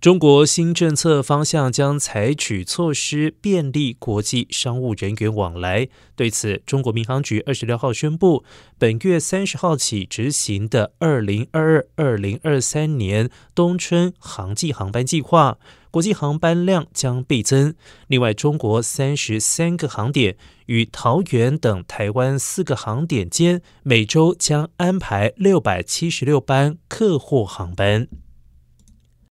中国新政策方向将采取措施便利国际商务人员往来。对此中国民航局二十六号宣布本月三十号起执行的二零二二二零二三年冬春航季航班计划国际航班量将倍增。另外中国三十三个航点与桃园等台湾四个航点间每周将安排六百七十六班客货航班。